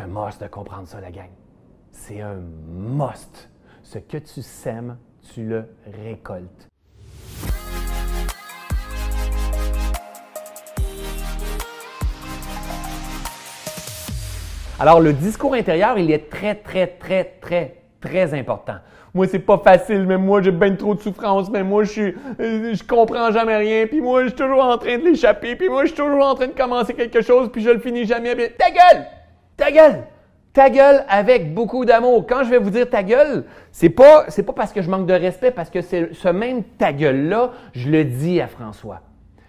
C'est un must de comprendre ça, la gang. C'est un must. Ce que tu sèmes, tu le récoltes. Alors, le discours intérieur, il est très, très, très, très, très important. Moi, c'est pas facile, mais moi, j'ai bien trop de souffrance, mais moi, je suis, euh, je comprends jamais rien, puis moi, je suis toujours en train de l'échapper, puis moi, je suis toujours en train de commencer quelque chose, puis je le finis jamais bien. Ta gueule! Ta gueule! Ta gueule avec beaucoup d'amour. Quand je vais vous dire ta gueule, c'est pas, c'est pas parce que je manque de respect, parce que c'est ce même ta gueule-là, je le dis à François.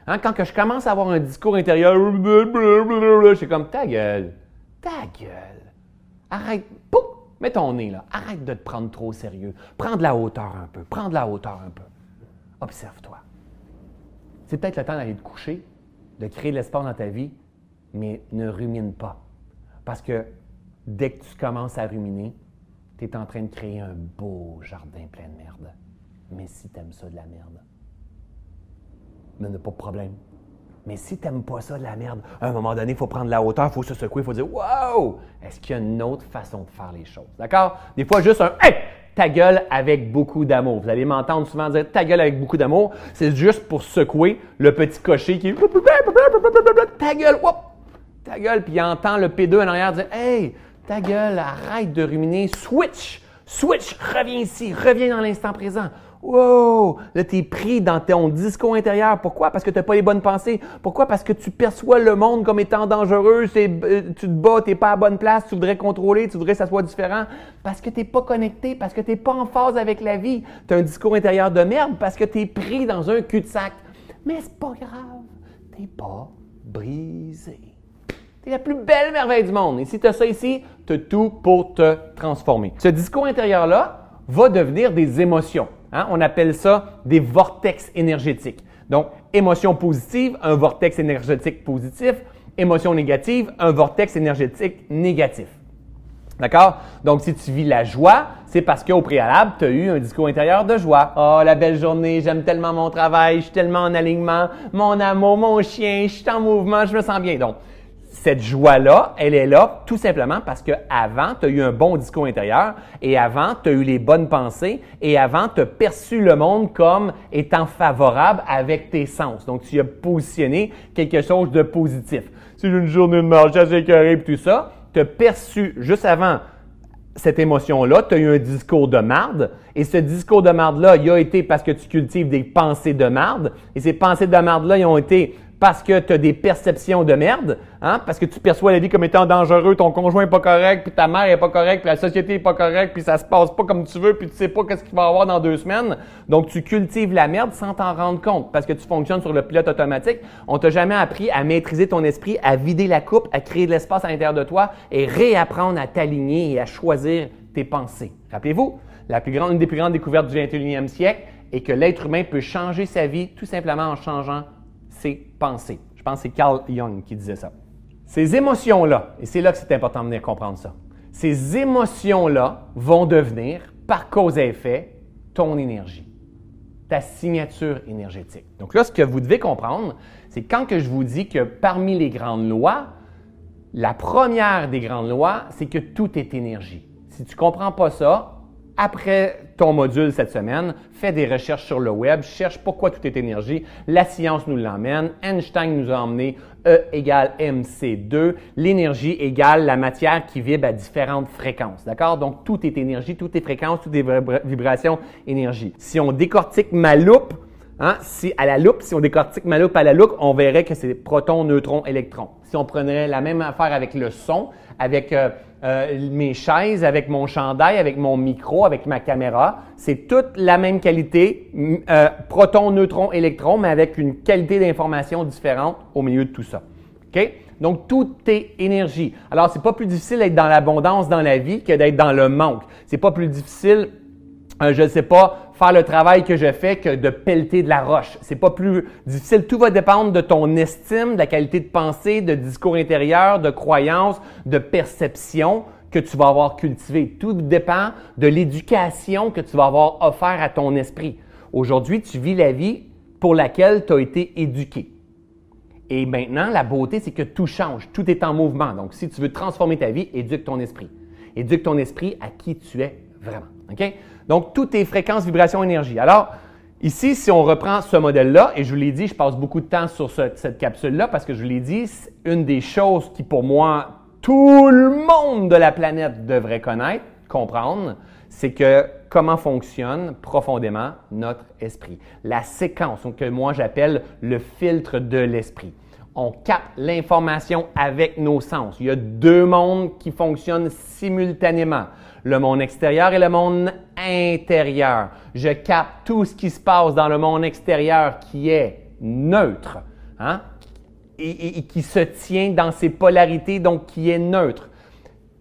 Hein, quand que je commence à avoir un discours intérieur, je suis comme ta gueule. Ta gueule. Arrête. Pouf! Mets ton nez là. Arrête de te prendre trop au sérieux. Prends de la hauteur un peu. Prends de la hauteur un peu. Observe-toi. C'est peut-être le temps d'aller te coucher, de créer de l'espace dans ta vie, mais ne rumine pas. Parce que dès que tu commences à ruminer, tu es en train de créer un beau jardin plein de merde. Mais si tu aimes ça de la merde, mais n'a pas de problème. Mais si tu n'aimes pas ça de la merde, à un moment donné, il faut prendre la hauteur, il faut se secouer, il faut dire Wow! Est-ce qu'il y a une autre façon de faire les choses? D'accord? Des fois, juste un Hey! Ta gueule avec beaucoup d'amour. Vous allez m'entendre souvent dire ta gueule avec beaucoup d'amour. C'est juste pour secouer le petit cocher qui ta gueule, ta gueule, puis il entend le P2 en arrière dire Hey, ta gueule, arrête de ruminer, switch, switch, reviens ici, reviens dans l'instant présent. Wow! Là, tu es pris dans ton discours intérieur. Pourquoi? Parce que tu n'as pas les bonnes pensées. Pourquoi? Parce que tu perçois le monde comme étant dangereux. Euh, tu te bats, tu n'es pas à bonne place, tu voudrais contrôler, tu voudrais que ça soit différent. Parce que tu n'es pas connecté, parce que tu n'es pas en phase avec la vie. Tu as un discours intérieur de merde parce que tu es pris dans un cul-de-sac. Mais c'est pas grave. Tu pas brisé. Tu es la plus belle merveille du monde. Et si tu ça ici, tu tout pour te transformer. Ce discours intérieur-là va devenir des émotions. Hein? On appelle ça des vortex énergétiques. Donc, émotion positive, un vortex énergétique positif. Émotion négative, un vortex énergétique négatif. D'accord? Donc, si tu vis la joie, c'est parce qu'au préalable, tu as eu un discours intérieur de joie. Oh, la belle journée, j'aime tellement mon travail, je suis tellement en alignement, mon amour, mon chien, je suis en mouvement, je me sens bien. Cette joie-là, elle est là tout simplement parce que avant, tu as eu un bon discours intérieur et avant, tu as eu les bonnes pensées et avant, tu as perçu le monde comme étant favorable avec tes sens. Donc, tu as positionné quelque chose de positif. C'est une journée de marche assez et tout ça. Tu as perçu juste avant cette émotion-là, tu as eu un discours de marde, et ce discours de marde-là, il a été parce que tu cultives des pensées de marde, et ces pensées de marde-là, ils ont été parce que tu as des perceptions de merde, hein? parce que tu perçois la vie comme étant dangereux, ton conjoint est pas correct, puis ta mère est pas correcte, puis la société est pas correcte, puis ça se passe pas comme tu veux, puis tu sais pas qu'est-ce qu'il va y avoir dans deux semaines. Donc tu cultives la merde sans t'en rendre compte, parce que tu fonctionnes sur le pilote automatique. On t'a jamais appris à maîtriser ton esprit, à vider la coupe, à créer de l'espace à l'intérieur de toi et réapprendre à t'aligner et à choisir tes pensées. Rappelez-vous, la plus grande, une des plus grandes découvertes du 21e siècle est que l'être humain peut changer sa vie tout simplement en changeant ses pensées. Je pense que c'est Carl Jung qui disait ça. Ces émotions-là, et c'est là que c'est important de venir comprendre ça, ces émotions-là vont devenir, par cause et effet, ton énergie, ta signature énergétique. Donc là, ce que vous devez comprendre, c'est quand que je vous dis que parmi les grandes lois, la première des grandes lois, c'est que tout est énergie. Si tu ne comprends pas ça, après ton module cette semaine, fais des recherches sur le web, cherche pourquoi tout est énergie. La science nous l'emmène. Einstein nous a emmené E égale MC2. L'énergie égale la matière qui vibre à différentes fréquences. D'accord? Donc, tout est énergie, tout est fréquence, tout est vibration, énergie. Si on décortique ma loupe, hein, si à la loupe, si on décortique ma loupe à la loupe, on verrait que c'est proton, neutron, électron. Si on prenait la même affaire avec le son, avec euh, euh, mes chaises, avec mon chandail, avec mon micro, avec ma caméra. C'est toute la même qualité, euh, proton, neutron, électron, mais avec une qualité d'information différente au milieu de tout ça. OK? Donc, tout est énergie. Alors, c'est pas plus difficile d'être dans l'abondance dans la vie que d'être dans le manque. C'est pas plus difficile, je ne sais pas, faire le travail que je fais que de pelleter de la roche. C'est pas plus difficile. Tout va dépendre de ton estime, de la qualité de pensée, de discours intérieur, de croyance, de perception que tu vas avoir cultivé. Tout dépend de l'éducation que tu vas avoir offert à ton esprit. Aujourd'hui, tu vis la vie pour laquelle tu as été éduqué. Et maintenant, la beauté, c'est que tout change, tout est en mouvement. Donc, si tu veux transformer ta vie, éduque ton esprit. Éduque ton esprit à qui tu es vraiment. OK? Donc, tout est fréquence, vibration, énergie. Alors, ici, si on reprend ce modèle-là, et je vous l'ai dit, je passe beaucoup de temps sur cette capsule-là parce que je vous l'ai dit, une des choses qui, pour moi, tout le monde de la planète devrait connaître, comprendre, c'est que comment fonctionne profondément notre esprit. La séquence, que moi j'appelle le filtre de l'esprit. On capte l'information avec nos sens. Il y a deux mondes qui fonctionnent simultanément. Le monde extérieur et le monde intérieur. Je capte tout ce qui se passe dans le monde extérieur qui est neutre. Hein? et, qui se tient dans ses polarités, donc qui est neutre.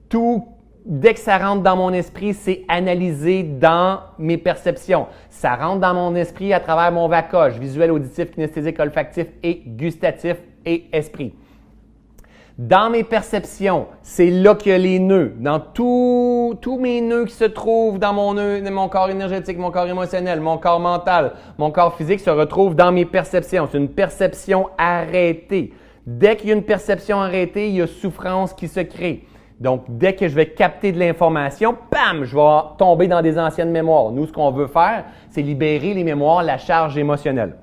Tout, dès que ça rentre dans mon esprit, c'est analysé dans mes perceptions. Ça rentre dans mon esprit à travers mon vacoche, visuel, auditif, kinesthésique, olfactif et gustatif et esprit. Dans mes perceptions, c'est là qu'il y a les nœuds. Dans tous mes nœuds qui se trouvent dans mon, nœud, mon corps énergétique, mon corps émotionnel, mon corps mental, mon corps physique se retrouvent dans mes perceptions. C'est une perception arrêtée. Dès qu'il y a une perception arrêtée, il y a souffrance qui se crée. Donc, dès que je vais capter de l'information, bam, je vais tomber dans des anciennes mémoires. Nous, ce qu'on veut faire, c'est libérer les mémoires, la charge émotionnelle.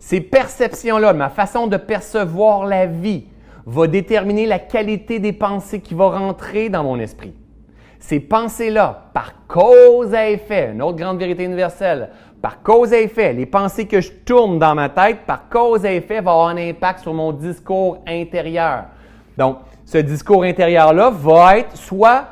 Ces perceptions-là, ma façon de percevoir la vie, va déterminer la qualité des pensées qui vont rentrer dans mon esprit. Ces pensées-là, par cause à effet, une autre grande vérité universelle, par cause à effet, les pensées que je tourne dans ma tête, par cause à effet, vont avoir un impact sur mon discours intérieur. Donc, ce discours intérieur-là va être soit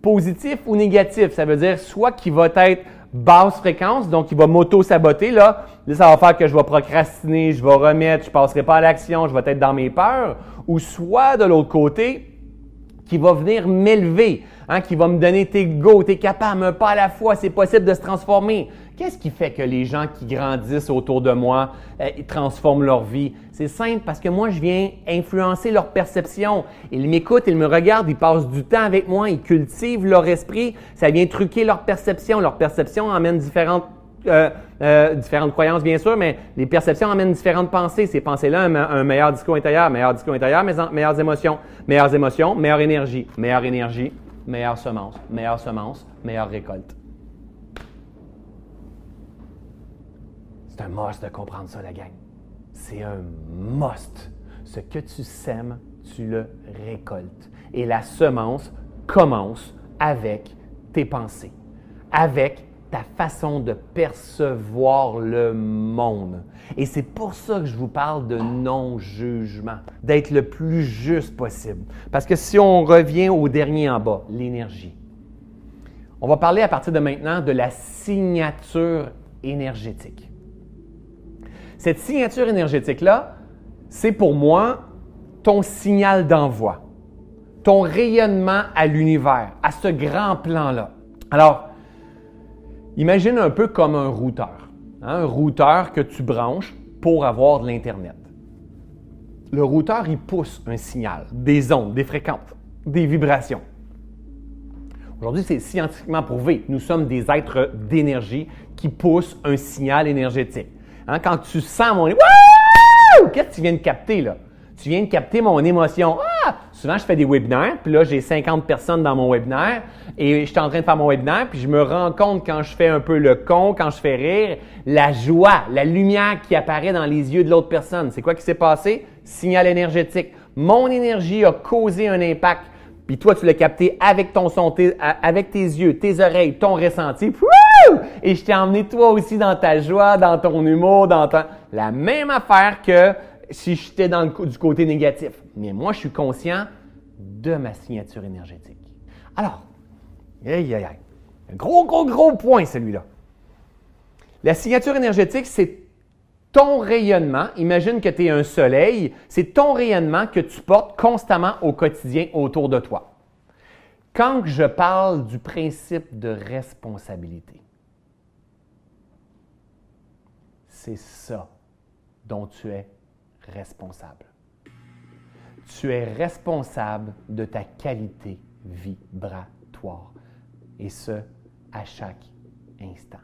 positif ou négatif. Ça veut dire soit qu'il va être basse fréquence, donc il va m'auto-saboter. Là. là, ça va faire que je vais procrastiner, je vais remettre, je passerai pas à l'action, je vais être dans mes peurs. Ou soit de l'autre côté, qui va venir m'élever, hein, qui va me donner tes go, t'es capable, un pas à la fois, c'est possible de se transformer. Qu'est-ce qui fait que les gens qui grandissent autour de moi euh, transforment leur vie? C'est simple parce que moi, je viens influencer leur perception. Ils m'écoutent, ils me regardent, ils passent du temps avec moi, ils cultivent leur esprit. Ça vient truquer leur perception. Leur perception amène différentes euh, euh, croyances, bien sûr, mais les perceptions amènent différentes pensées. Ces pensées-là, un, meilleur discours intérieur, meilleur discours intérieur, meilleures émotions, meilleures émotions, meilleure énergie, meilleure énergie, meilleure semence, meilleure semence, meilleure récolte. C'est un must de comprendre ça, la gang. C'est un must. Ce que tu sèmes, tu le récoltes. Et la semence commence avec tes pensées, avec ta façon de percevoir le monde. Et c'est pour ça que je vous parle de non-jugement, d'être le plus juste possible. Parce que si on revient au dernier en bas, l'énergie, on va parler à partir de maintenant de la signature énergétique. Cette signature énergétique-là, c'est pour moi ton signal d'envoi, ton rayonnement à l'univers, à ce grand plan-là. Alors, imagine un peu comme un routeur, hein, un routeur que tu branches pour avoir de l'Internet. Le routeur, il pousse un signal, des ondes, des fréquences, des vibrations. Aujourd'hui, c'est scientifiquement prouvé. Nous sommes des êtres d'énergie qui poussent un signal énergétique. Hein, quand tu sens mon... Qu'est-ce que tu viens de capter là? Tu viens de capter mon émotion. Ah! Souvent, je fais des webinaires, puis là, j'ai 50 personnes dans mon webinaire, et je suis en train de faire mon webinaire, puis je me rends compte quand je fais un peu le con, quand je fais rire, la joie, la lumière qui apparaît dans les yeux de l'autre personne. C'est quoi qui s'est passé? Signal énergétique. Mon énergie a causé un impact, puis toi, tu l'as capté avec ton son, avec tes yeux, tes oreilles, ton ressenti. Et je t'ai emmené toi aussi dans ta joie, dans ton humour, dans ton... La même affaire que si j'étais dans du côté négatif. Mais moi, je suis conscient de ma signature énergétique. Alors, aïe, aïe, aïe. Un gros, gros, gros point, celui-là. La signature énergétique, c'est ton rayonnement. Imagine que tu es un soleil. C'est ton rayonnement que tu portes constamment au quotidien autour de toi. Quand je parle du principe de responsabilité, c'est ça dont tu es responsable. Tu es responsable de ta qualité vibratoire, et ce, à chaque instant.